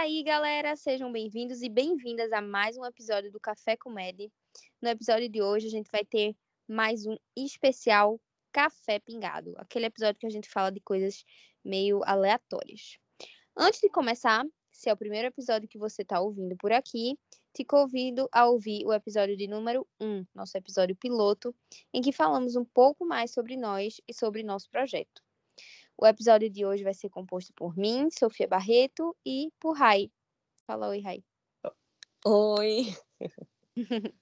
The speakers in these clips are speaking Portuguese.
Aí, galera, sejam bem-vindos e bem-vindas a mais um episódio do Café Comédia. No episódio de hoje, a gente vai ter mais um especial Café Pingado, aquele episódio que a gente fala de coisas meio aleatórias. Antes de começar, se é o primeiro episódio que você está ouvindo por aqui, te convido a ouvir o episódio de número 1, nosso episódio piloto, em que falamos um pouco mais sobre nós e sobre nosso projeto. O episódio de hoje vai ser composto por mim, Sofia Barreto, e por Rai. Fala oi, Rai. Oi.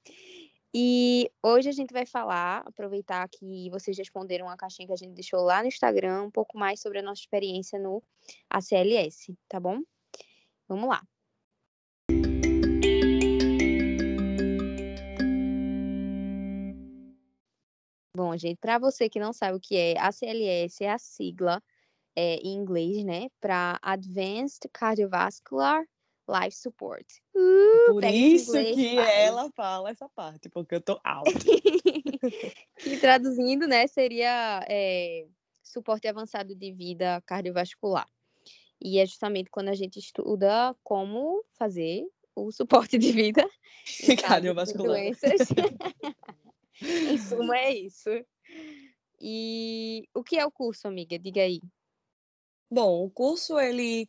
e hoje a gente vai falar, aproveitar que vocês responderam a caixinha que a gente deixou lá no Instagram, um pouco mais sobre a nossa experiência no ACLS, tá bom? Vamos lá. Bom, gente, para você que não sabe o que é, a CLS é a sigla é, em inglês, né, para Advanced Cardiovascular Life Support. Uh, Por isso que ela fala essa parte, porque eu tô alta. e traduzindo, né, seria é, suporte avançado de vida cardiovascular. E é justamente quando a gente estuda como fazer o suporte de vida cardiovascular. doenças. em suma, é isso. E o que é o curso, amiga? Diga aí. Bom, o curso ele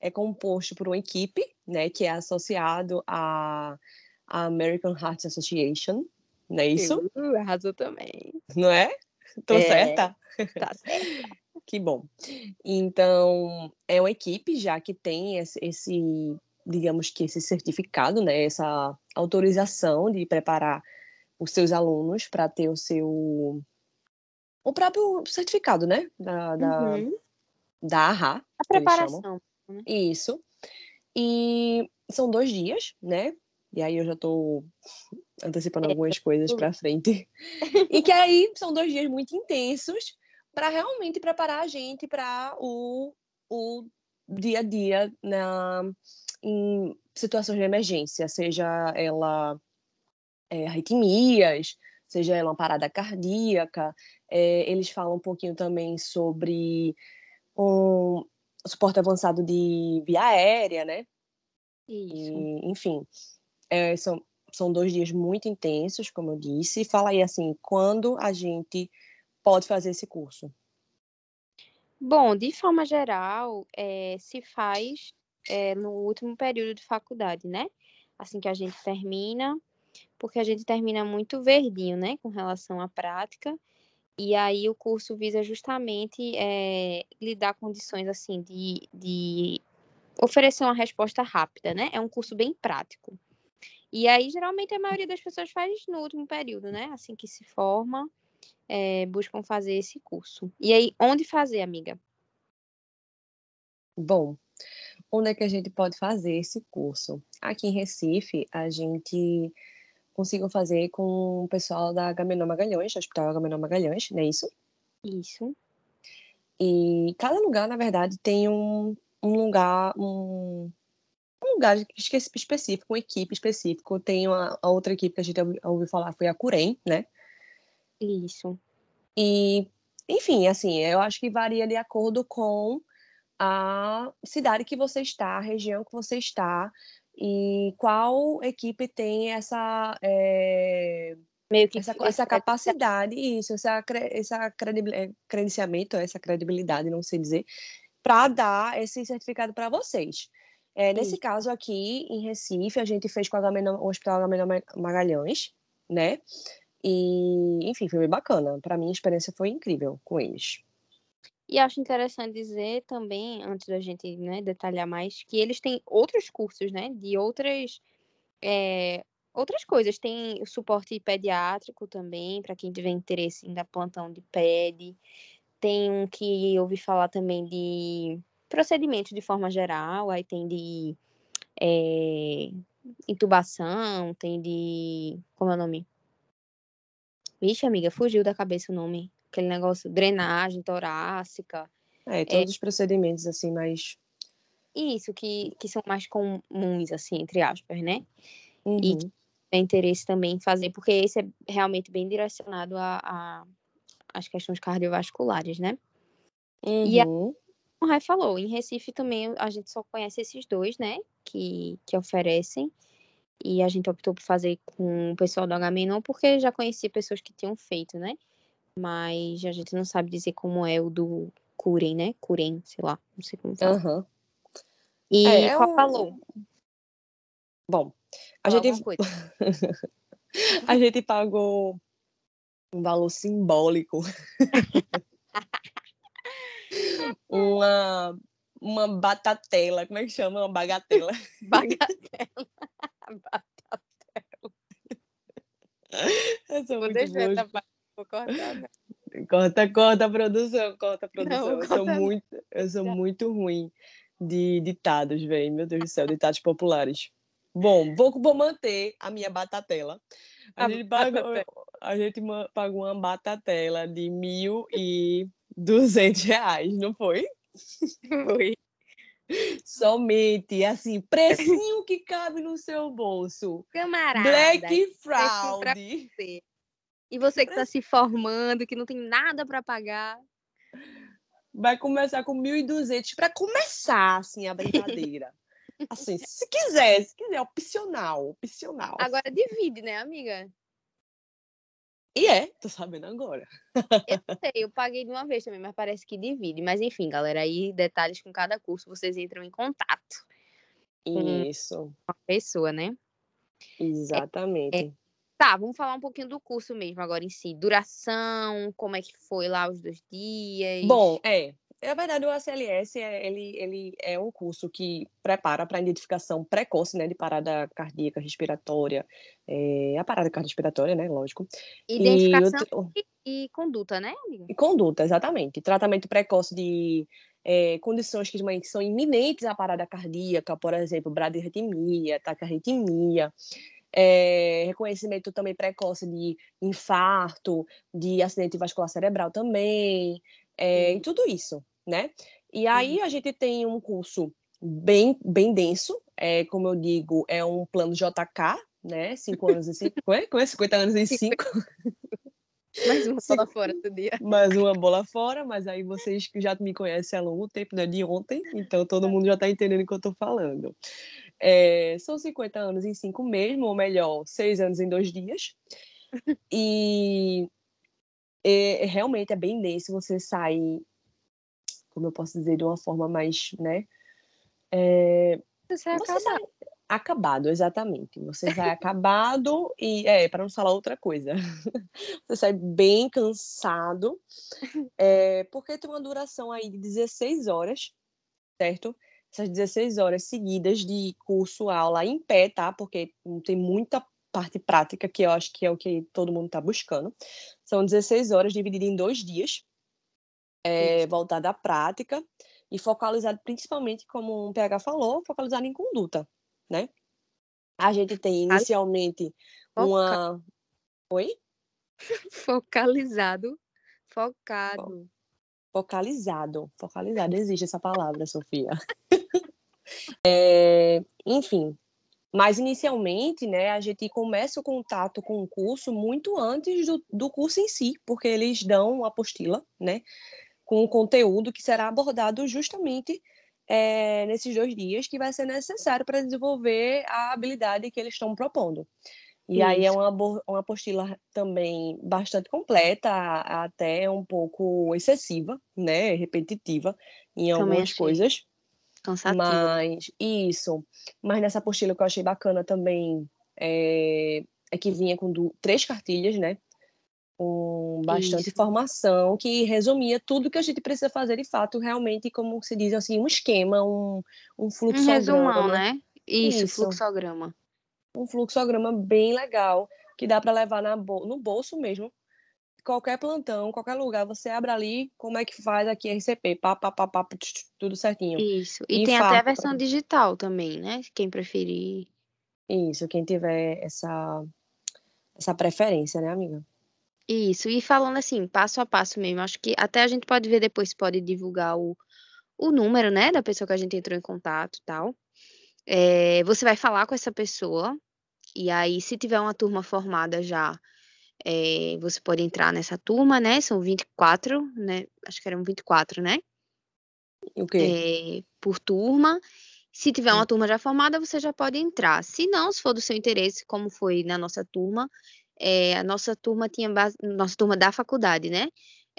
é composto por uma equipe, né, que é associado à American Heart Association, não é isso? Uh, arrasou também. Não é? Tô é, certa? Tá certa. que bom. Então, é uma equipe já que tem esse, esse digamos que esse certificado, né, essa autorização de preparar os seus alunos para ter o seu o próprio certificado, né? Da, da, uhum. da AHA. A preparação. Né? Isso. E são dois dias, né? E aí eu já estou antecipando é. algumas coisas para frente. e que aí são dois dias muito intensos para realmente preparar a gente para o, o dia a dia na, em situações de emergência, seja ela é, arritmias, seja ela uma parada cardíaca. É, eles falam um pouquinho também sobre um suporte avançado de via aérea, né? Isso. E, enfim, é, são, são dois dias muito intensos, como eu disse. Fala aí, assim, quando a gente pode fazer esse curso? Bom, de forma geral, é, se faz é, no último período de faculdade, né? Assim que a gente termina, porque a gente termina muito verdinho, né, com relação à prática. E aí o curso visa justamente é, lhe dar condições assim de, de oferecer uma resposta rápida, né? É um curso bem prático. E aí, geralmente, a maioria das pessoas faz no último período, né? Assim que se forma, é, buscam fazer esse curso. E aí, onde fazer, amiga? Bom, onde é que a gente pode fazer esse curso? Aqui em Recife, a gente consigam fazer com o pessoal da Agamenon Magalhães, Hospital Agamenon Magalhães, não é isso? Isso. E cada lugar, na verdade, tem um, um lugar, um, um lugar específico, uma equipe específica. Tem uma, a outra equipe que a gente ouviu falar foi a Curem, né? Isso. E, enfim, assim, eu acho que varia de acordo com a cidade que você está, a região que você está, e qual equipe tem essa é, meio que essa, essa capacidade isso essa essa credenciamento essa credibilidade não sei dizer para dar esse certificado para vocês. É, nesse caso aqui em Recife a gente fez com o Hospital Agamenon Magalhães né? E enfim foi bem bacana. Para mim a experiência foi incrível com eles e acho interessante dizer também, antes da gente né, detalhar mais, que eles têm outros cursos, né? De outras, é, outras coisas. Tem suporte pediátrico também, para quem tiver interesse em dar plantão de PED. Tem um que eu ouvi falar também de procedimentos de forma geral, aí tem de é, intubação, tem de. Como é o nome? Vixe, amiga, fugiu da cabeça o nome aquele negócio, drenagem torácica. É, todos é, os procedimentos, assim, mais... Isso, que, que são mais comuns, assim, entre aspas, né? Uhum. E tem interesse também em fazer, porque esse é realmente bem direcionado a, a as questões cardiovasculares, né? Uhum. E a, uhum. o Rai falou, em Recife também a gente só conhece esses dois, né? Que, que oferecem. E a gente optou por fazer com o pessoal do Agamenon porque já conhecia pessoas que tinham feito, né? Mas a gente não sabe dizer como é o do Curen, né? Curen, sei lá, não sei como fala. Aham. E É, é qual um- falou? Bom, a gente, a gente pagou um valor simbólico. uma, uma batatela, como é que chama? Uma bagatela. Bagatela. Eu sou Vou muito deixar essa. Vou cortar, né? Corta, corta a produção, corta a produção. Não, eu sou corta não. muito, eu sou muito ruim de ditados, velho. Meu Deus do céu, ditados populares. Bom, vou, vou manter a minha batatela. A, A gente pagou, batatela. a gente pagou uma batatela de mil e duzentos reais, não foi? Foi. Somente, assim, precinho que cabe no seu bolso. Camarada. Black pra Fraud. E você que tá se formando, que não tem nada pra pagar. vai começar com 1.200 para começar assim a brincadeira. Assim, se quiser, se quiser, opcional, opcional. Agora divide, né, amiga? E é, tô sabendo agora. Eu sei, eu paguei de uma vez também, mas parece que divide. Mas enfim, galera, aí detalhes com cada curso, vocês entram em contato. Isso, com a pessoa, né? exatamente. Tá, vamos falar um pouquinho do curso mesmo agora em si. Duração, como é que foi lá os dois dias. Bom, é. Na verdade, o ACLS é, ele, ele é um curso que prepara para a identificação precoce né, de parada cardíaca, respiratória, é, a parada cardiorrespiratória, né? Lógico. identificação E, o- e, conduta, né, amiga? E conduta, exatamente. Tratamento precoce de eh, condições que, que são iminentes à parada cardíaca, por exemplo, bradirritmia, taquiarritmia. Eh, reconhecimento também precoce de infarto, de acidente vascular cerebral também, eh, e tudo isso, né? E aí a gente tem um curso bem, bem denso, é, como eu digo, é um plano JK, né? Cinco anos em cinco, como é? Como é? 50 anos em cinco. Mais uma bola fora do dia. mais uma bola fora, mas aí vocês que já me conhecem há longo tempo, não é de ontem, então todo mundo já está entendendo o que eu estou falando. É, são 50 anos em cinco mesmo, ou melhor, seis anos em dois dias. E é, realmente é bem denso você sair, como eu posso dizer, de uma forma mais, né? Você é Você acaba- sai acabado, exatamente. Você sai acabado e é para não falar outra coisa. Você sai bem cansado, é, porque tem uma duração aí de 16 horas, certo? Essas 16 horas seguidas de curso, aula em pé, tá? Porque tem muita parte prática que eu acho que é o que todo mundo está buscando. São 16 horas divididas em dois dias, é, voltada à prática e focalizado principalmente, como o PH falou, focalizado em conduta, né? A gente tem inicialmente uma. Oi? Focalizado. Focado. Focalizado. Focalizado, existe essa palavra, Sofia. É, enfim, mas inicialmente, né, a gente começa o contato com o curso muito antes do, do curso em si, porque eles dão uma apostila, né, com o conteúdo que será abordado justamente é, nesses dois dias, que vai ser necessário para desenvolver a habilidade que eles estão propondo. E aí é Isso. uma, uma apostila também bastante completa, a- até um pouco excessiva, né, repetitiva em Também algumas achei. coisas. Cansativo. Mas isso. Mas nessa apostila que eu achei bacana também é, é que vinha com du- três cartilhas, né? Com bastante Isso. informação que resumia tudo que a gente precisa fazer de fato, realmente, como se diz assim, um esquema, um, um Um fluxograma. resumão, né? Isso, Isso. fluxograma. Um fluxograma bem legal, que dá para levar na no bolso mesmo. Qualquer plantão, qualquer lugar, você abre ali, como é que faz aqui RCP, pá, pá, pá, pá, tudo certinho. Isso. E tem até a versão digital também, né? Quem preferir. Isso, quem tiver essa, essa preferência, né, amiga? Isso. E falando assim, passo a passo mesmo, acho que até a gente pode ver depois, se pode divulgar o, o número, né, da pessoa que a gente entrou em contato e tal. É, você vai falar com essa pessoa, e aí, se tiver uma turma formada já, é, você pode entrar nessa turma, né? São 24, né? Acho que eram 24, né? O quê? É, por turma. Se tiver uma turma já formada, você já pode entrar. Se não, se for do seu interesse, como foi na nossa turma, é, a nossa turma tinha base, nossa turma da faculdade, né?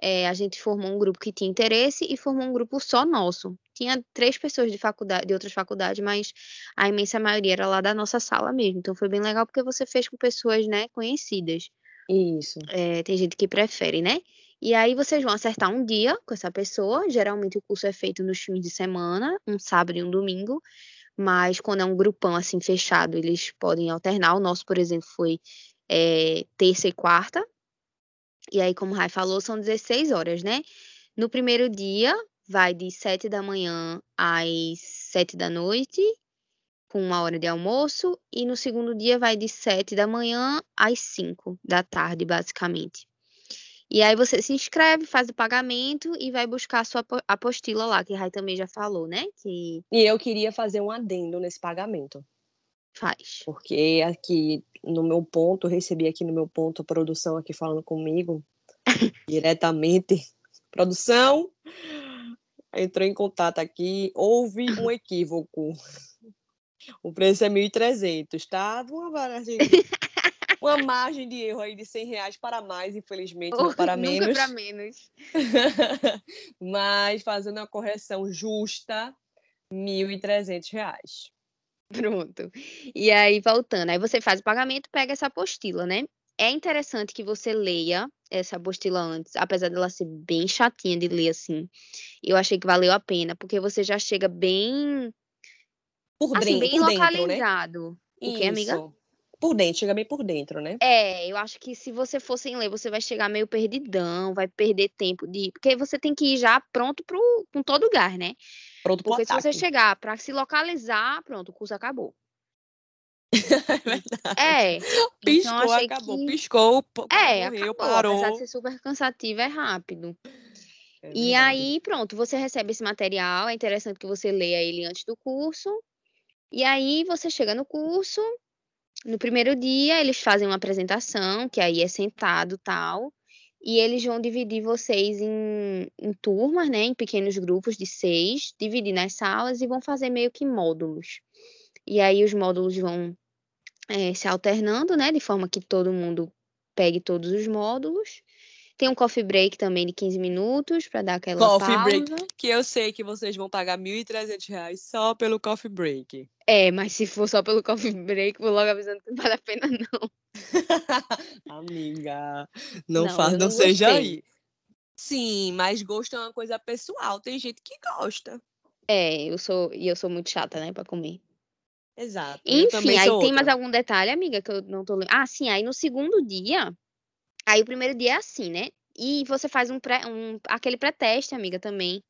É, a gente formou um grupo que tinha interesse e formou um grupo só nosso. Tinha três pessoas de faculdade, de outras faculdades, mas a imensa maioria era lá da nossa sala mesmo. Então foi bem legal porque você fez com pessoas, né, conhecidas. Isso. É, tem gente que prefere, né? E aí vocês vão acertar um dia com essa pessoa. Geralmente o curso é feito nos fins de semana, um sábado e um domingo. Mas quando é um grupão assim fechado, eles podem alternar. O nosso, por exemplo, foi é, terça e quarta. E aí, como o Rai falou, são 16 horas, né? No primeiro dia, vai de 7 da manhã às 7 da noite, com uma hora de almoço. E no segundo dia, vai de 7 da manhã às 5 da tarde, basicamente. E aí você se inscreve, faz o pagamento e vai buscar a sua apostila lá, que a Rai também já falou, né? Que E eu queria fazer um adendo nesse pagamento. faz. Porque aqui no meu ponto, recebi aqui no meu ponto a produção aqui falando comigo diretamente. Produção entrou em contato aqui, houve um equívoco. O preço é 1.300, tá? Uma margem, uma margem de erro aí de 100 reais para mais, infelizmente, não para Nunca menos. para menos. Mas fazendo a correção justa, 1.300 reais. Pronto. E aí, voltando, aí você faz o pagamento, pega essa apostila, né? É interessante que você leia essa apostila antes, apesar dela ser bem chatinha de ler assim. Eu achei que valeu a pena, porque você já chega bem, Por, assim, bem por dentro, né? localizado. O quê, amiga? Por dentro, chega bem por dentro, né? É, eu acho que se você for sem ler, você vai chegar meio perdidão, vai perder tempo de. Porque você tem que ir já pronto pro, com todo o gás, né? Pronto pro Porque se você chegar pra se localizar, pronto, o curso acabou. É verdade. É. Piscou, então eu achei acabou. que... Piscou, É, morreu, acabou. parou. Apesar de ser super cansativo, é rápido. É E aí, pronto, você recebe esse material. É interessante que você leia ele antes do curso. E aí, você chega no curso. No primeiro dia, eles fazem uma apresentação, que aí é sentado tal. E eles vão dividir vocês em, em turmas, né? Em pequenos grupos de seis, dividir nas salas e vão fazer meio que módulos. E aí, os módulos vão eh, se alternando, né? De forma que todo mundo pegue todos os módulos. Tem um coffee break também de 15 minutos para dar aquela Coffee pausa. break. Que eu sei que vocês vão pagar 1.300 reais só pelo coffee break. É, mas se for só pelo coffee break, vou logo avisando que não vale a pena, não. Amiga, não, Não, faz, não, não seja aí. Sim, mas gosto é uma coisa pessoal. Tem gente que gosta. É, eu sou, e eu sou muito chata, né, para comer. Exato. Enfim, aí tem mais algum detalhe, amiga, que eu não tô lembrando. Ah, sim, aí no segundo dia, aí o primeiro dia é assim, né? E você faz um pré, um, aquele pré-teste, amiga, também.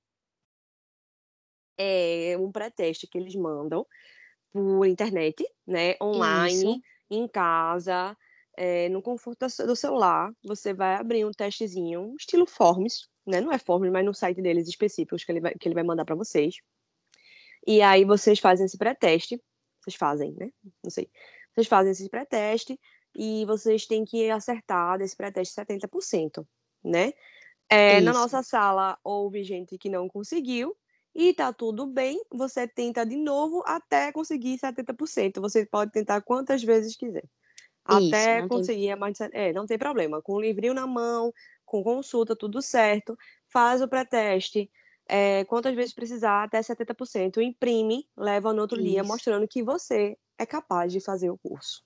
É um pré-teste que eles mandam por internet, né? Online, Isso. em casa, é, no conforto do celular. Você vai abrir um testezinho, estilo Forms, né? Não é Forms, mas no site deles específicos que ele vai, que ele vai mandar para vocês. E aí vocês fazem esse pré-teste. Vocês fazem, né? Não sei. Vocês fazem esse pré-teste e vocês têm que acertar desse pré-teste 70%, né? É, na nossa sala houve gente que não conseguiu e tá tudo bem. Você tenta de novo até conseguir 70%. Você pode tentar quantas vezes quiser. Isso, Até não tem- conseguir a mais É, não tem problema. Com o livrinho na mão, com consulta, tudo certo. Faz o pré-teste. é, quantas vezes precisar, até 70%. Imprime, leva no outro dia, Isso. mostrando que você é capaz de fazer o curso.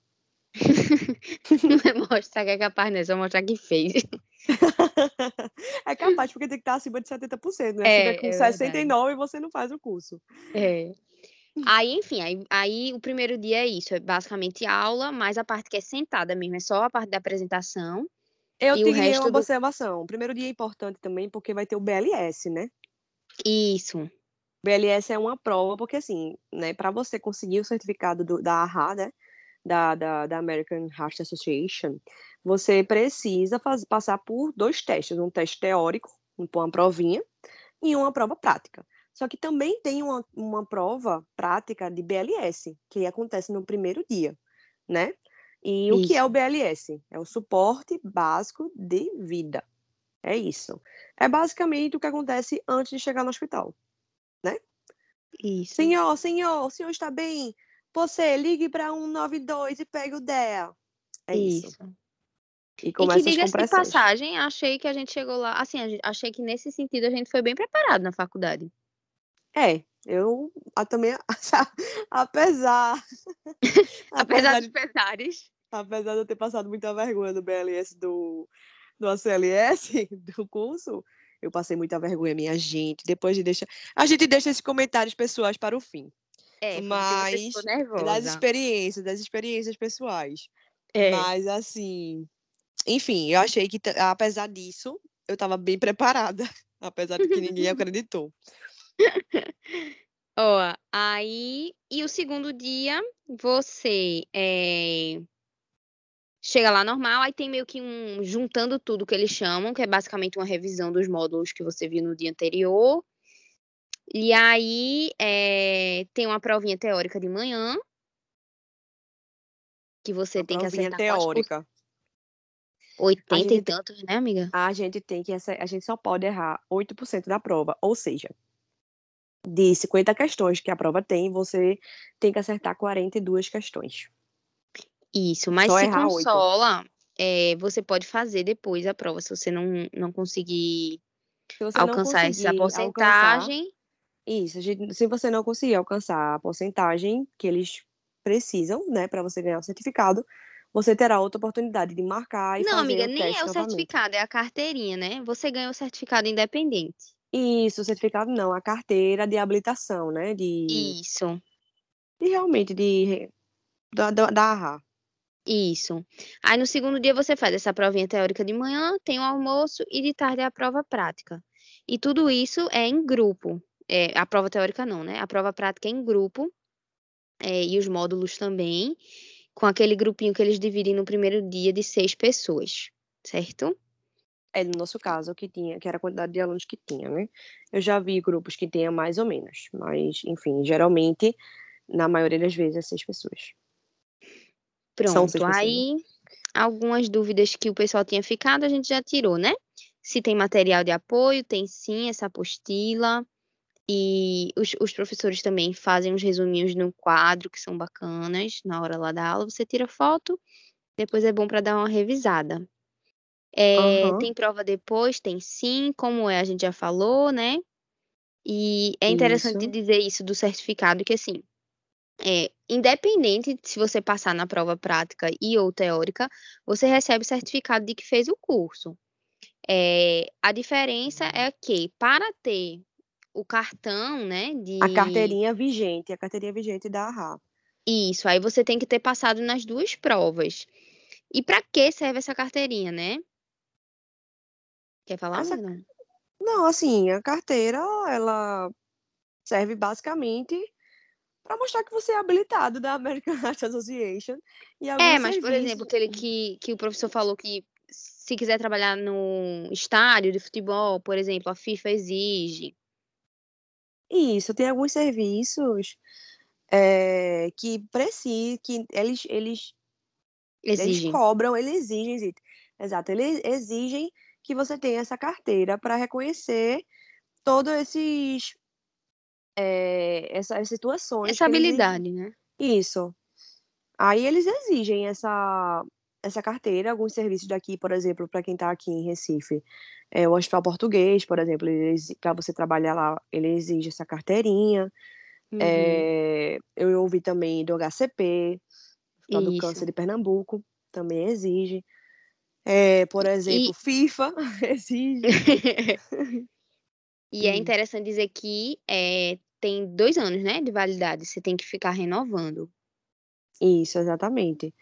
Não é mostrar que é capaz, não, é só mostrar que fez. é capaz, porque tem que estar acima de 70%, né? Se É, tiver com é verdade. 69%, você não faz o curso. É. Aí, enfim, aí, aí o primeiro dia é isso, é basicamente aula, mas a parte que é sentada mesmo, é só a parte da apresentação. Eu E uma do- observação. O primeiro dia é importante também, porque vai ter o BLS, né? Isso. BLS é uma prova, porque assim, né, para você conseguir o certificado do- da AHA, né, da, da, da American Heart Association, você precisa faz, passar por dois testes, um teste teórico, um- uma provinha, e uma prova prática. Só que também tem uma, uma prova prática de BLS, que acontece no primeiro dia, né? E o que é o Isso. BLS? É o suporte básico de vida. É isso. É basicamente o que acontece antes de chegar no hospital. Isso. Senhor, senhor, o senhor está bem? Você, ligue para 192 e pegue o DEA. É isso. Isso. E E começa que as diga-se de passagem, achei que a gente chegou lá. Assim, gente- achei que nesse sentido a gente foi bem preparado na faculdade. É, eu a- também, apesar, Apesar apesar, dos pesares. apesar de eu ter passado muita vergonha do BLS do, do ACLS, do curso, eu passei muita vergonha, minha gente. Depois de deixar. A gente deixa esses comentários pessoais para o fim. É, Mas Das experiências, das experiências pessoais. É. Mas assim, enfim, eu achei que, apesar disso, eu estava bem preparada. Apesar de que ninguém acreditou. Ó, aí. E o segundo dia, você é, chega lá normal, aí tem meio que um. Juntando tudo que eles chamam, que é basicamente uma revisão dos módulos que você viu no dia anterior. E aí é, tem uma provinha teórica de manhã. Que você Uma tem que acertar teórica. 80 e tantos, né, amiga? A gente tem que a gente só pode errar 8% da prova, ou seja, de 50 questões que a prova tem, você tem que acertar 42 questões. Isso, mas Só se consola, é, você pode fazer depois a prova, se você não, não conseguir Se você não alcançar essa conseguir alcançar- porcentagem. Isso, gente- se você não conseguir alcançar a porcentagem que eles precisam, né, para você ganhar o certificado, você terá outra oportunidade de marcar e Não, fazer amiga, o nem é o novamente. certificado, é a carteirinha, né? Você ganha o certificado independente. Isso, o certificado não, a carteira de habilitação, né, de, Isso, de realmente de da, da, da ARRA. isso. Aí no segundo dia você faz essa provinha teórica de manhã, tem o almoço e de tarde é a prova prática. E tudo isso é em grupo. É, a prova teórica não, né? A prova prática é em grupo. é, e os módulos também, com aquele grupinho que eles dividem no primeiro dia de seis pessoas, certo? É no nosso caso que tinha, que era a quantidade de alunos que tinha, né? Eu já vi grupos que tenha mais ou menos, mas enfim, geralmente, na maioria das vezes, é seis pessoas. São seis Pronto, pessoas. aí algumas dúvidas que o pessoal tinha ficado, a gente já tirou, né? Se tem material de apoio, tem sim essa apostila. E os, os professores também fazem uns resuminhos no quadro, que são bacanas, na hora lá da aula. Você tira foto, depois é bom para dar uma revisada. É, Aham. Tem prova depois? Tem sim, como é, a gente já falou, né? E é interessante Isso. dizer isso do certificado, que assim, é, independente de se você passar na prova prática e ou teórica, você recebe o certificado de que fez o curso. É, a diferença é que para ter o cartão, né, de A carteirinha vigente, a carteirinha vigente da ARRA. isso, aí você tem que ter passado nas duas provas. E para que serve essa carteirinha, né? Quer falar, Essa- Magda? Não, assim, a carteira, ela serve basicamente para mostrar que você é habilitado da American Heart Association e É, mas por exemplo, serviços- aquele que, que o professor falou que se quiser trabalhar no estádio de futebol, por exemplo, a FIFA exige. Isso, tem alguns serviços eh, que precisam, que eles, eles, eles Exige. cobram, eles exigem, exato, eles exigem que você tenha essa carteira para reconhecer todos esses eh, essas situações Essa eles exigem. habilidade, né? Isso. Aí eles exigem essa, essa carteira, alguns serviços daqui, por exemplo, para quem está aqui em Recife, é, o Hospital Português, por exemplo, para você trabalhar lá, ele exige essa carteirinha. Uhum. É, eu ouvi também do HCP, Hospital do. Câncer de Pernambuco, também exige. É, por exemplo, FIFA exige. e é Hum. interessante dizer que é, tem dois anos, né, de validade. Você tem que ficar renovando. Isso, exatamente.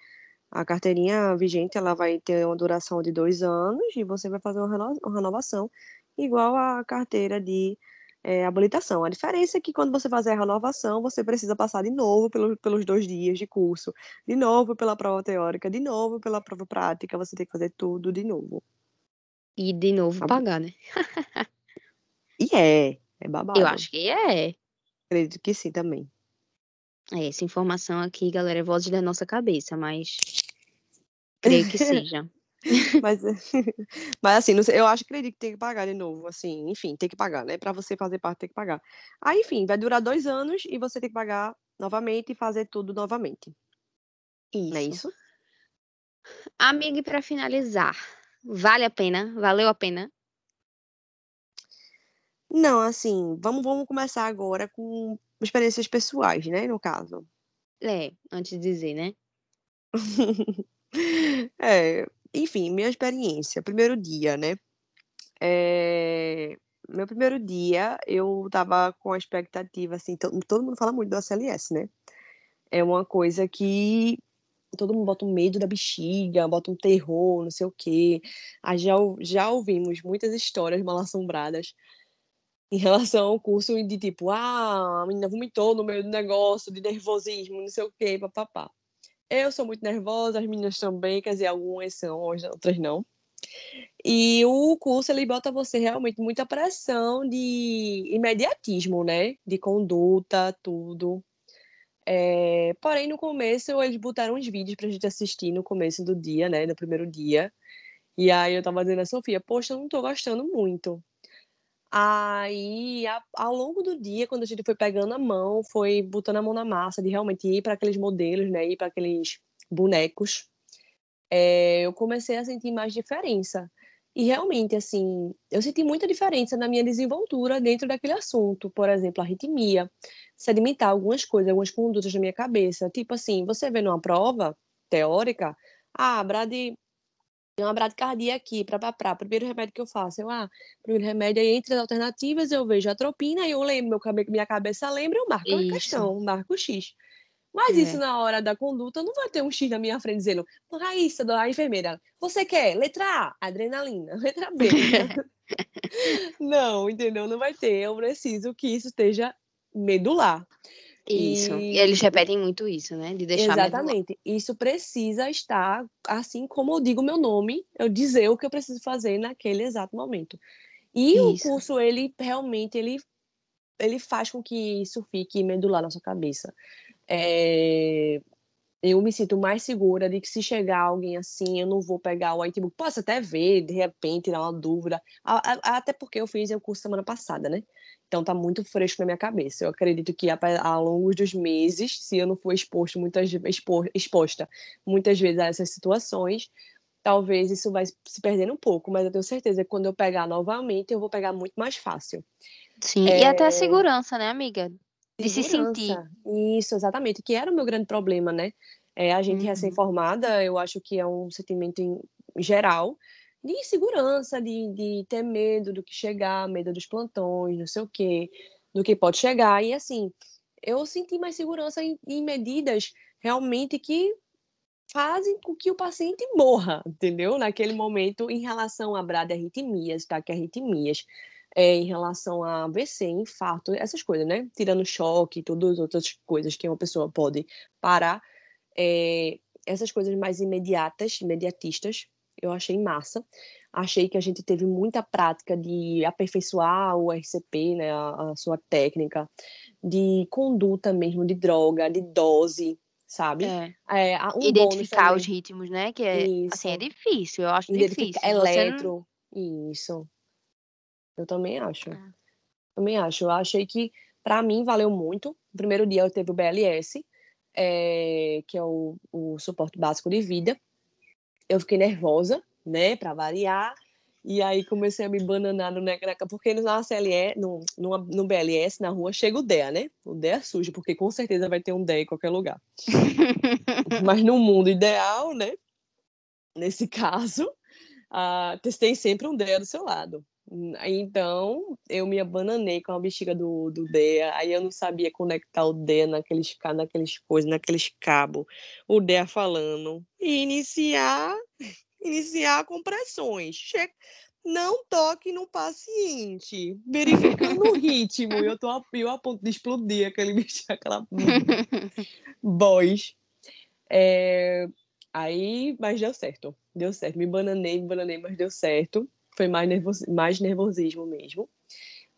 A carteirinha vigente ela vai ter uma duração de dois anos e você vai fazer uma reno- uma renovação igual à carteira de eh, habilitação. A diferença é que quando você fazer a renovação, você precisa passar de novo pelo- pelos dois dias de curso, de novo pela prova teórica, de novo pela prova prática, você tem que fazer tudo de novo. E de novo Tá pagar, né? E é, é babado. Eu acho que é. Acredito que sim também. É, Essa informação aqui, galera, é voz da nossa cabeça, mas creio que seja. mas, mas assim, sei, eu acho que acredito que tem que pagar de novo, assim, enfim, tem que pagar, né? Para você fazer parte, tem que pagar. Aí, enfim, vai durar dois anos e você tem que pagar novamente e fazer tudo novamente. Isso. Não é isso? Amiga, para finalizar, vale a pena? Valeu a pena? Não, assim, vamos, vamos começar agora com experiências pessoais, né, no caso. É, antes de dizer, né? é, enfim, minha experiência, primeiro dia, né? É, meu primeiro dia, eu tava com a expectativa, assim, todo, todo mundo fala muito do ACLS, né? É uma coisa que todo mundo bota um medo da bexiga, bota um terror, não sei o quê. Já, já ouvimos muitas histórias mal assombradas em relação ao curso de tipo, ah, a menina vomitou no meio do negócio, de nervosismo, não sei o quê, papapá. Eu sou muito nervosa, as meninas também, quer dizer, algumas são, outras não. E o curso ele bota você realmente muita pressão de imediatismo, né? De conduta, tudo. É... Porém, no começo, eles botaram uns vídeos pra gente assistir no começo do dia, né? No primeiro dia. E aí eu tava dizendo a Sofia, poxa, eu não tô gostando muito. Aí, a, ao longo do dia, quando a gente foi pegando a mão, foi botando a mão na massa, de realmente ir para aqueles modelos, né, ir para aqueles bonecos, é, eu comecei a sentir mais diferença. E realmente, assim, eu senti muita diferença na minha desenvoltura dentro daquele assunto. Por exemplo, arritmia, sedimentar algumas coisas, algumas condutas na minha cabeça. Tipo assim, você vê numa prova teórica, ah, Brad uma bradicardia aqui, para papá, primeiro remédio que eu faço, eu, ah, primeiro remédio aí, entre as alternativas, eu vejo a tropina, e eu lembro, meu, minha cabeça lembra, eu marco isso. a questão, marco o X. Mas é. isso na hora da conduta não vai ter um X na minha frente dizendo, Raíssa, a enfermeira, você quer? Letra A, adrenalina. Letra B. não, entendeu? Não vai ter. Eu preciso que isso esteja medular. Isso. E... Eles repetem muito isso, né? De deixar Exatamente. Isso precisa estar, assim como eu digo meu nome, eu dizer o que eu preciso fazer naquele exato momento. E isso. o curso, ele realmente, ele, ele faz com que isso fique medular na sua cabeça. É, eu me sinto mais segura de que se chegar alguém assim, eu não vou pegar o whitebook. Posso até ver, de repente, tirar uma dúvida. Até porque eu fiz o curso semana passada, né? Então tá muito fresco na minha cabeça. Eu acredito que ao longo dos meses, se eu não for exposto muitas, exposta muitas vezes a essas situações, talvez isso vai se perdendo um pouco, mas eu tenho certeza que quando eu pegar novamente, eu vou pegar muito mais fácil. Sim, é... e até a segurança, né, amiga? De se sentir. Isso, exatamente, que era o meu grande problema, né? É, a gente uhum. recém-formada, eu acho que é um sentimento em geral de insegurança, de, de ter medo do que chegar, medo dos plantões, não sei o quê, do que pode chegar. E assim, eu senti mais segurança em, em medidas realmente que fazem com que o paciente morra, entendeu? Naquele momento, em relação a bradiarritmias, taquiarritmias, é, em relação a AVC, infarto, essas coisas, né? Tirando choque e todas as outras coisas que uma pessoa pode parar, é, essas coisas mais imediatas, imediatistas, eu achei massa. Achei que a gente teve muita prática de aperfeiçoar o RCP, né, a, a sua técnica, de conduta mesmo, de droga, de dose, sabe? É. É, um Identificar os ritmos, né? Que é, assim, é difícil, eu acho difícil. Eletro, não... isso. Eu também acho. É. Também acho. Eu achei que, para mim, valeu muito. No primeiro dia eu teve o BLS, é, que é o, o suporte básico de vida. Eu fiquei nervosa, né, para variar. E aí comecei a me bananar no Necraca, porque no CLE, no, no, no, BLS, na rua, chega o DEA, né? O DEA sujo, porque com certeza vai ter um DEA em qualquer lugar. Mas no mundo ideal, né? Nesse caso, uh, tem sempre um DEA do seu lado. Então, eu me abananei com a bexiga do, do DEA, aí eu não sabia conectar o DEA naqueles, naqueles coisas, naqueles cabos. O DEA falando, iniciar, iniciar compressões. Che não toque no paciente, verificando o ritmo. Eu tô a, eu a ponto de explodir aquele bicho, aquela voz. É, aí, mas deu certo, deu certo. Me bananei, me bananei, mas deu certo foi mais, nervos, mais nervosismo mesmo.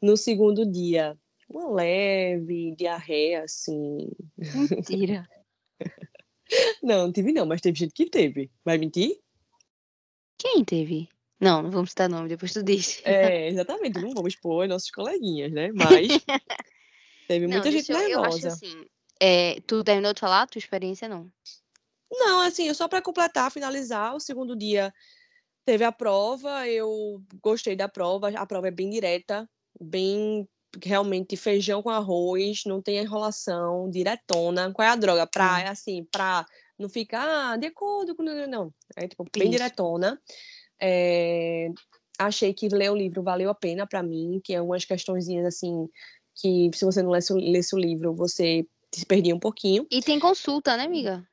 No segundo dia, uma leve diarreia, assim. Mentira. não, tive não, mas teve gente que teve. Vai mentir? Quem teve? Não, não vamos citar nome, depois tu diz. É, exatamente, não vamos expor nossos coleguinhas, né? Mas teve muita não, gente nervosa. Eu assim, é, tu terminou de falar a tua experiência, não? Não, assim, só para completar, finalizar, o segundo dia teve a prova, eu gostei da prova, a prova é bem direta, bem realmente feijão com arroz, não tem enrolação, diretona. Qual é a droga? Pra, hum. assim, pra não ficar ah, de acordo com. Não, não. É tipo, bem Isso. diretona. É, achei que ler o livro valeu a pena para mim, que é umas questõezinhas assim, que se você não lesse, lesse o livro, você se perdia um pouquinho. E tem consulta, né, amiga?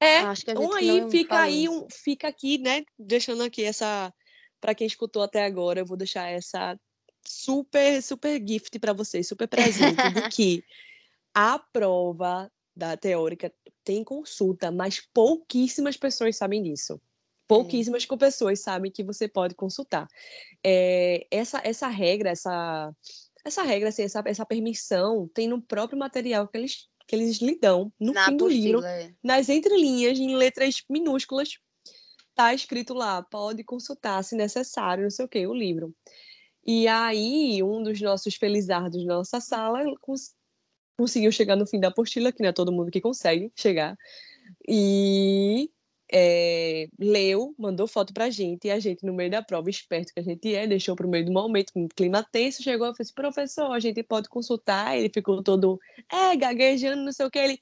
É, então aí fica aí um, fica aqui, né, deixando aqui essa para quem escutou até agora, eu vou deixar essa super super gift para vocês, super presente de que a prova da teórica tem consulta, mas pouquíssimas pessoas sabem disso. Pouquíssimas é. pessoas sabem que você pode consultar. É, essa, essa regra, essa, essa regra, assim, essa, essa permissão tem no próprio material que eles, que eles lhe dão no Na fim do livro, é. nas entrelinhas, em letras minúsculas, tá escrito lá, pode consultar se necessário, não sei o que, o livro. E aí, um dos nossos felizardos da nossa sala cons conseguiu chegar no fim da apostila, que não é todo mundo que consegue chegar, e é, leu, mandou foto pra gente, e a gente, no meio da prova, esperto que a gente é, deixou pro meio do momento, com um clima tenso, chegou e falou assim, professor, a gente pode consultar? Ele ficou todo, é, gaguejando, não sei o que, ele,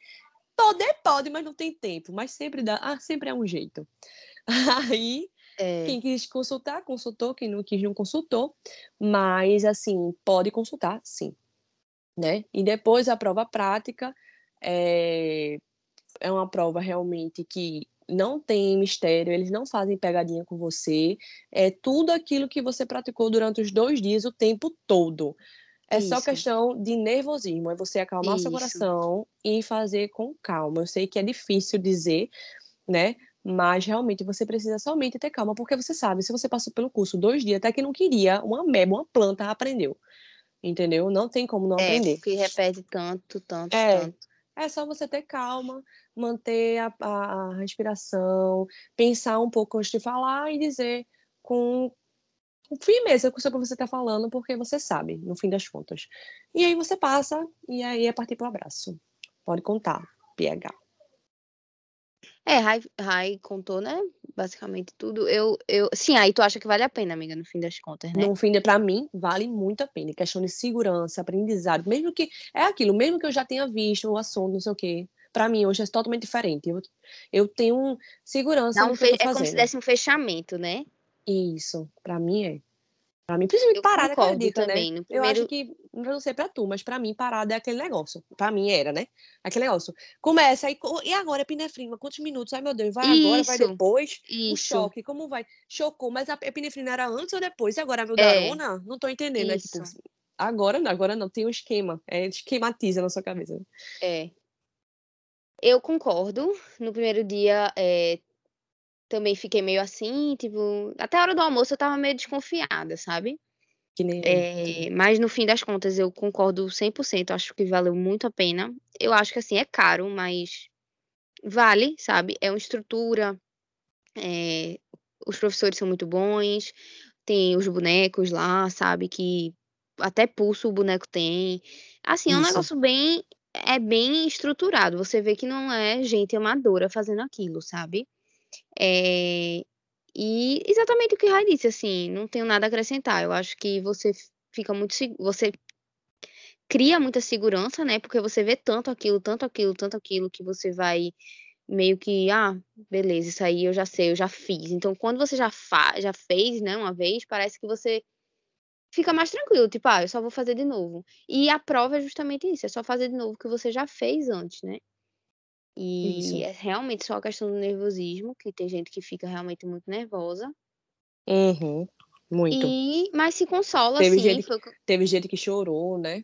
poder pode, mas não tem tempo, mas sempre dá, ah, sempre é um jeito. Aí, é. quem quis consultar, consultou, quem não quis, não consultou, mas, assim, pode consultar, sim, né? E depois a prova prática, é, é uma prova realmente que não tem mistério, eles não fazem pegadinha com você. É tudo aquilo que você praticou durante os dois dias, o tempo todo. É Isso. só questão de nervosismo, é você acalmar Isso. seu coração e fazer com calma. Eu sei que é difícil dizer, né? Mas realmente você precisa somente ter calma, porque você sabe, se você passou pelo curso dois dias, até que não queria, uma meba, uma planta aprendeu. Entendeu? Não tem como não é, aprender. Que repete tanto, tanto, é. tanto. É só você ter calma, manter a, a, respiração, pensar um pouco antes de falar e dizer com firmeza o que você está falando, porque você sabe, no fim das contas. E aí você passa, e aí é partir para o abraço. Pode contar, PH. É, Rai, Rai contou, né? Basicamente tudo. Eu, eu, sim, aí tu acha que vale a pena, amiga, no fim das contas, né? No fim, de, pra mim, vale muito a pena. Questão de segurança, aprendizado. Mesmo que. É aquilo, mesmo que eu já tenha visto o assunto, não sei o quê. Pra mim, hoje é totalmente diferente. Eu, eu tenho segurança Dá um fe... É como se desse um fechamento, né? Isso, pra mim é. Pra mim, principalmente eu parada, acredita, né? também, né? Primeiro... Eu acho que, não sei pra tu, mas pra mim, parada é aquele negócio. Pra mim era, né? Aquele negócio. Começa, aí, e agora, epinefrina, quantos minutos? Ai, meu Deus, vai Isso. agora, vai depois? Isso. O choque, como vai? Chocou, mas a epinefrina era antes ou depois? E agora, a Vildarona? É. Não tô entendendo, né? Tipo, agora não, agora não, tem um esquema. É, esquematiza na sua cabeça. É. Eu concordo. No primeiro dia, é, também fiquei meio assim, tipo, até a hora do almoço eu tava meio desconfiada, sabe? Que nem é, mas no fim das contas eu concordo 100%, acho que valeu muito a pena. Eu acho que assim, é caro, mas vale, sabe? É uma estrutura, é, os professores são muito bons, tem os bonecos lá, sabe? Que até pulso o boneco tem. Assim, é um negócio bem. É bem estruturado. Você vê que não é gente amadora fazendo aquilo, sabe? É, e exatamente o que Rai disse, assim, não tenho nada a acrescentar. Eu acho que você fica muito você cria muita segurança, né? Porque você vê tanto aquilo, tanto aquilo, tanto aquilo que você vai meio que, ah, beleza, isso aí eu já sei, eu já fiz. Então, quando você já já fez, né, uma vez, parece que você fica mais tranquilo, tipo, ah, eu só vou fazer de novo. E a prova é justamente isso, é só fazer de novo o que você já fez antes, né? E Isso. é realmente só a questão do nervosismo, que tem gente que fica realmente muito nervosa. Uhum. Muito. E, mas se consola, teve assim. Gente, foi... Teve gente que chorou, né?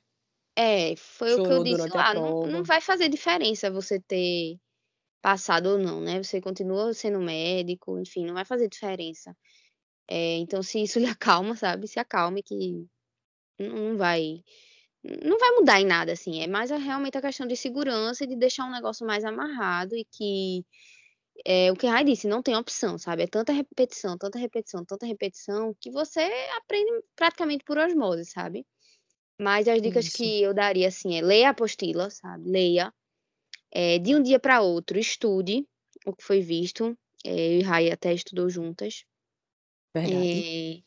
É, foi Chorou o que eu disse lá. Não, não vai fazer diferença você ter passado ou não, né? Você continua sendo médico, enfim, não vai fazer diferença. É, então, se isso lhe acalma, sabe? Se acalme que não vai não vai mudar em nada, assim. É mais realmente a questão de segurança e de deixar um negócio mais amarrado e que é o que Rai disse, não tem opção, sabe? É tanta repetição, tanta repetição, tanta repetição, que você aprende praticamente por osmose, sabe? Mas as dicas Isso. que eu daria, assim, é leia a apostila, sabe? Leia. É, de um dia para outro, estude o que foi visto. É, eu e Rai até estudou juntas. Verdade. É,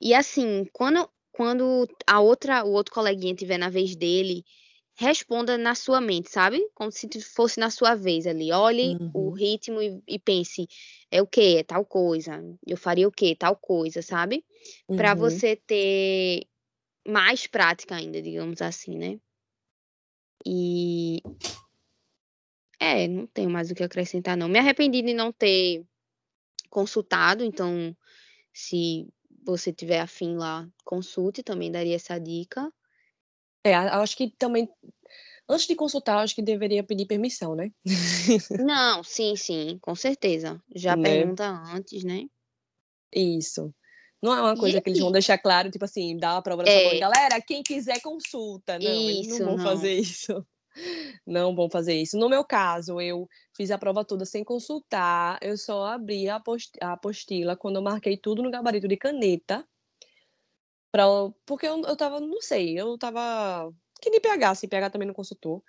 e assim, quando, quando a outra, o outro coleguinha tiver na vez dele, responda na sua mente, sabe? Como se fosse na sua vez ali. Olhe o Uhum. ritmo e, e pense, é o quê? É tal coisa. Eu faria o quê? Tal coisa, sabe? Para Uhum. você ter mais prática ainda, digamos assim, né? E é, não tenho mais o que acrescentar, não. Me arrependi de não ter consultado, então, se você tiver afim lá, consulte, também daria essa dica. É, acho que também, antes de consultar, acho que deveria pedir permissão, né? Não, sim, sim, com certeza. Já Né? pergunta antes, né? Isso. Não é uma E coisa que eles vão deixar claro, tipo assim, dar a prova da sua mãe. É, Galera, quem quiser consulta. Não, eles não isso, vão não. fazer isso. Não vão fazer isso. No meu caso, eu fiz a prova toda sem consultar. Eu só abri a apos- a apostila quando eu marquei tudo no gabarito de caneta. Pra, porque eu, eu tava, não sei, eu tava. Que nem PH, assim, PH também não consultou.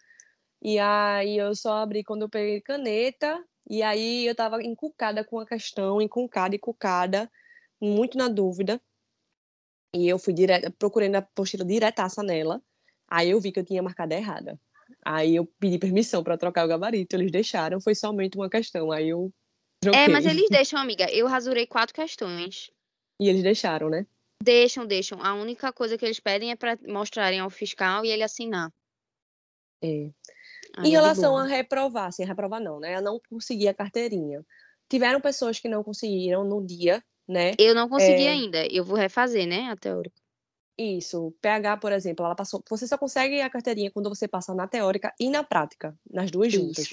E aí eu só abri quando eu peguei caneta. E aí eu tava encucada com a questão, encucada, encucada, muito na dúvida. E eu fui direto, procurando a apostila diretaça nela. Aí eu vi que eu tinha marcado errada. Aí eu pedi permissão para trocar o gabarito, eles deixaram, foi somente uma questão. Aí eu É, mas eles deixam, amiga. Eu rasurei quatro questões. E eles deixaram, né? Deixam, deixam. A única coisa que eles pedem é para mostrarem ao fiscal e ele assinar. É. Em Aí é de relação a boa. reprovar, assim, reprovar não, né? A não conseguir a carteirinha. Tiveram pessoas que não conseguiram no dia, né? Eu não consegui É, ainda. Eu vou refazer, né? A teórica. Isso. PH, por exemplo, ela passou. Você só consegue a carteirinha quando você passa na teórica e na prática, nas duas juntas.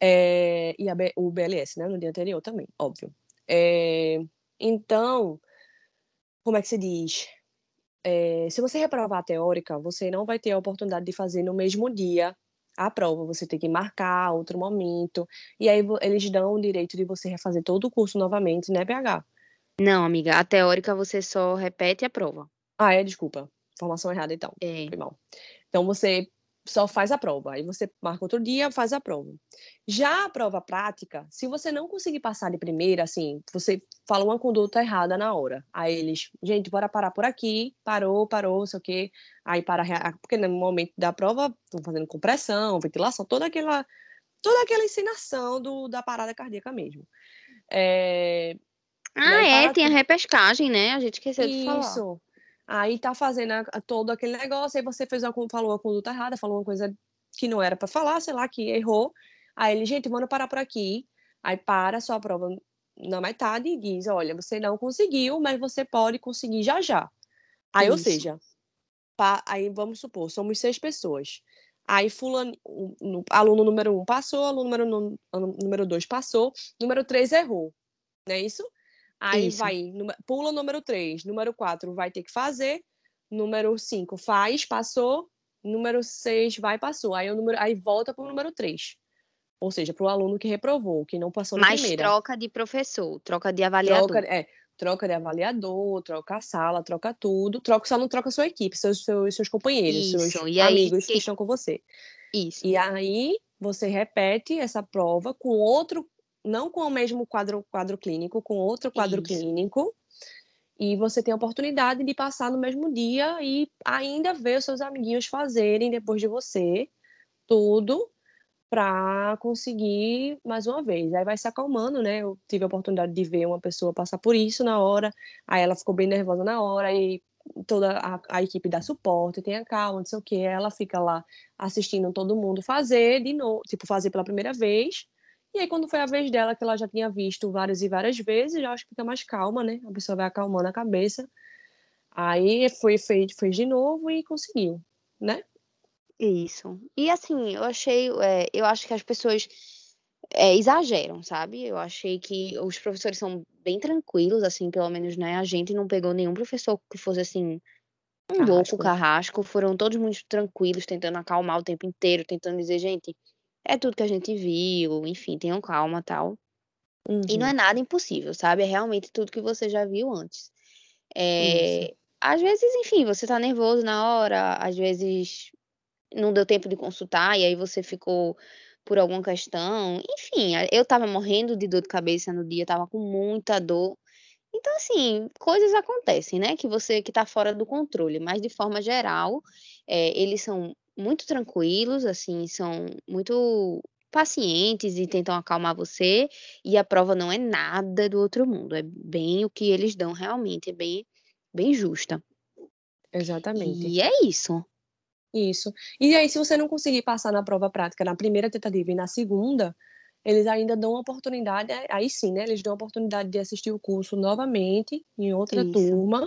É, e a o BLS, né? No dia anterior também, óbvio. É, então, como é que se diz? É, se você reprovar a teórica, você não vai ter a oportunidade de fazer no mesmo dia a prova. Você tem que marcar outro momento. E aí eles dão o direito de você refazer todo o curso novamente, né, PH? Não, amiga. A teórica você só repete a prova. Ah, é, desculpa. Informação errada, então. É. Foi mal. Então você só faz a prova. Aí você marca outro dia, faz a prova. Já a prova prática, se você não conseguir passar de primeira, assim, você fala uma conduta errada na hora. Aí eles, gente, bora parar por aqui, parou, parou, não sei o quê. Aí para, rea- porque no momento da prova, estão fazendo compressão, ventilação, toda aquela, toda aquela ensinação do, da parada cardíaca mesmo. É, Ah, é, tem a tudo. repescagem, né? A gente esqueceu de falar. Isso. Aí tá fazendo a- a- todo aquele negócio, aí você fez uma, falou uma conduta errada, falou uma coisa que não era para falar, sei lá, que errou. Aí ele, gente, vamos parar por aqui. Aí para sua prova na metade e diz, olha, você não conseguiu, mas você pode conseguir já já. Aí, ou Isso. seja, pa- aí vamos supor, somos seis pessoas. Aí fulano, aluno número um passou, aluno número, número dois passou, número três errou, não é isso? Aí Isso. vai, pula o número 3, número 4 vai ter que fazer, número 5 faz, passou, número 6 vai, passou. Aí, o número, aí volta para o número 3. Ou seja, para o aluno que reprovou, que não passou na Mas primeira. troca de professor, troca de avaliador. Troca, é, troca de avaliador, troca a sala, troca tudo. Troca, só não troca a sua equipe, seus, seus, seus companheiros, seus Isso. E aí, amigos que quem- estão com você. isso. E aí você repete essa prova com outro, não com o mesmo quadro, quadro clínico, com outro quadro Isso. clínico. E você tem a oportunidade de passar no mesmo dia e ainda ver os seus amiguinhos fazerem depois de você tudo para conseguir mais uma vez. Aí vai se acalmando, né? Eu tive a oportunidade de ver uma pessoa passar por isso na hora, aí ela ficou bem nervosa na hora e toda a, a equipe dá suporte, tenha calma, não sei o que, ela fica lá assistindo todo mundo fazer de novo, tipo, fazer pela primeira vez. E aí, quando foi a vez dela, que ela já tinha visto várias e várias vezes, já acho que fica mais calma, né? A pessoa vai acalmando a cabeça. Aí foi feito, fez de novo e conseguiu, né? Isso. E assim, eu achei, é, eu acho que as pessoas é, exageram, sabe? Eu achei que os professores são bem tranquilos, assim, pelo menos, né? A gente não pegou nenhum professor que fosse assim, um louco, Carrasco, né? carrasco. Foram todos muito tranquilos, tentando acalmar o tempo inteiro, tentando dizer, gente, é tudo que a gente viu, enfim, tenham calma tal. Uhum. E não é nada impossível, sabe? É realmente tudo que você já viu antes. É, às vezes, enfim, você tá nervoso na hora, às vezes não deu tempo de consultar e aí você ficou por alguma questão. Enfim, eu tava morrendo de dor de cabeça no dia, tava com muita dor. Então, assim, coisas acontecem, né? Que você que tá fora do controle, mas de forma geral, é, eles são muito tranquilos, assim, são muito pacientes e tentam acalmar você, e a prova não é nada do outro mundo, é bem o que eles dão realmente, é bem, bem justa. Exatamente. E é isso. Isso. E aí, se você não conseguir passar na prova prática na primeira tentativa e na segunda, eles ainda dão a oportunidade, aí sim, né? Eles dão a oportunidade de assistir o curso novamente, em outra Isso. turma,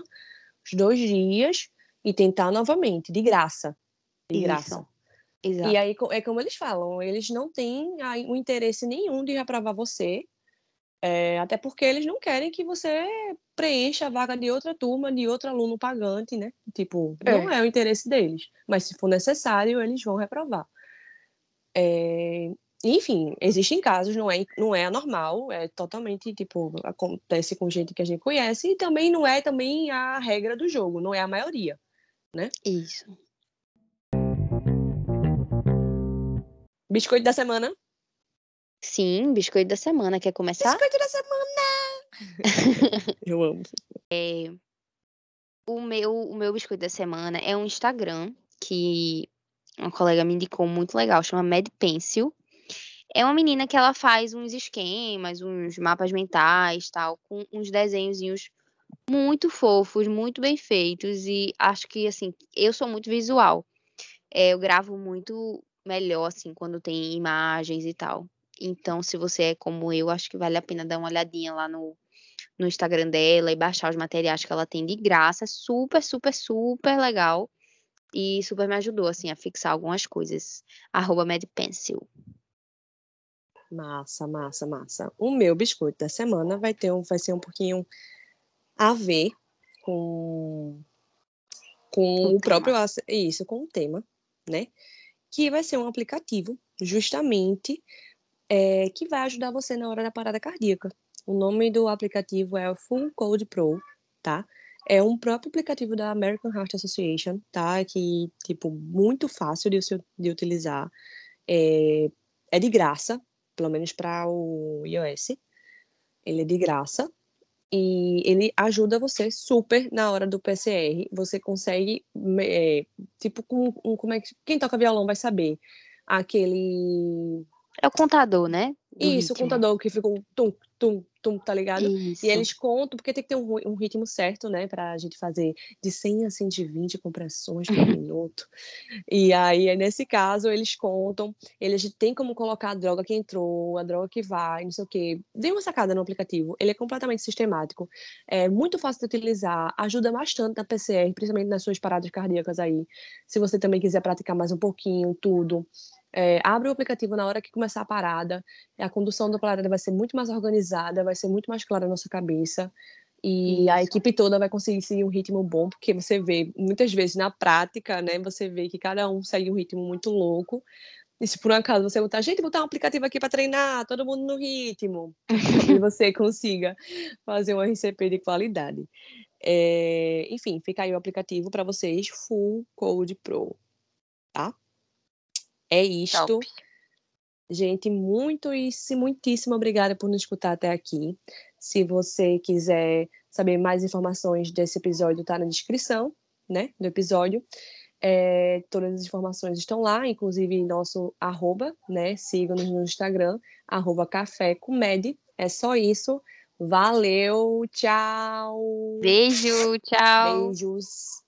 os dois dias, e tentar novamente, de graça. De graça. Exato. E aí, é como eles falam, eles não têm um interesse nenhum de reprovar você, é, até porque eles não querem que você preencha a vaga de outra turma, de outro aluno pagante, né? Tipo, É. não é o interesse deles. Mas se for necessário, eles vão reprovar. É, enfim, existem casos, não é, não é anormal, é totalmente, tipo, acontece com gente que a gente conhece, e também não é também a regra do jogo, não é a maioria, né? Isso. Biscoito da semana. Sim, biscoito da semana. Quer começar? Biscoito da semana! Eu amo. O meu, o meu biscoito da semana é um Instagram que uma colega me indicou muito legal, chama Mad Pencil. É uma menina que ela faz uns esquemas, uns mapas mentais, tal, com uns desenhozinhos muito fofos, muito bem feitos e acho que assim, eu sou muito visual. É, eu gravo muito melhor assim quando tem imagens e tal. Então, se você é como eu, acho que vale a pena dar uma olhadinha lá no, no Instagram dela e baixar os materiais que ela tem de graça. É super, super, super legal. E super me ajudou, assim, a fixar algumas coisas. Arroba MadPencil. Massa, massa, massa. O meu biscoito da semana vai ter um, vai ser um pouquinho a ver com com O o próprio isso, com o tema, né? Que vai ser um aplicativo justamente é, que vai ajudar você na hora da parada cardíaca. O nome do aplicativo é o Full Code Pro, tá? É um próprio aplicativo da American Heart Association, tá? Que, tipo, muito fácil de, de utilizar. É, é de graça, pelo menos para o iOS. Ele é de graça. E ele ajuda você super na hora do PCR. Você consegue, é, tipo, com, um, como é que. Quem toca violão vai saber. Aquele. É o contador, né? do Isso, o ritmo. contador que fica um tum, tum, tum, tá ligado? Isso. E eles contam, porque tem que ter um, um ritmo certo, né, pra gente fazer de 100 a 120 compressões por minuto. E aí, nesse caso, eles contam, eles têm como colocar a droga que entrou, a droga que vai, não sei o quê. Dê uma sacada no aplicativo, ele é completamente sistemático, é muito fácil de utilizar, ajuda bastante na PCR, principalmente nas suas paradas cardíacas aí. Se você também quiser praticar mais um pouquinho, tudo. É, abre o aplicativo na hora que começar a parada, a condução da parada vai ser muito mais organizada, vai ser muito mais clara na nossa cabeça. E a Isso. equipe toda vai conseguir seguir um ritmo bom, porque você vê, muitas vezes na prática, né, você vê que cada um segue um ritmo muito louco. E se por um acaso você botar, gente, botar um aplicativo aqui para treinar, todo mundo no ritmo, e você consiga fazer um RCP de qualidade. É, enfim, fica aí o aplicativo para vocês, Full Code Pro, tá? É isto. Top. Gente, muito e se- muitíssimo obrigada por nos escutar até aqui. Se você quiser saber mais informações desse episódio, tá na descrição, né, do episódio. É, todas as informações estão lá, inclusive nosso arroba, né, sigam-nos no Instagram, arroba café com med. É só isso. Valeu, tchau. Beijo, tchau. Beijos.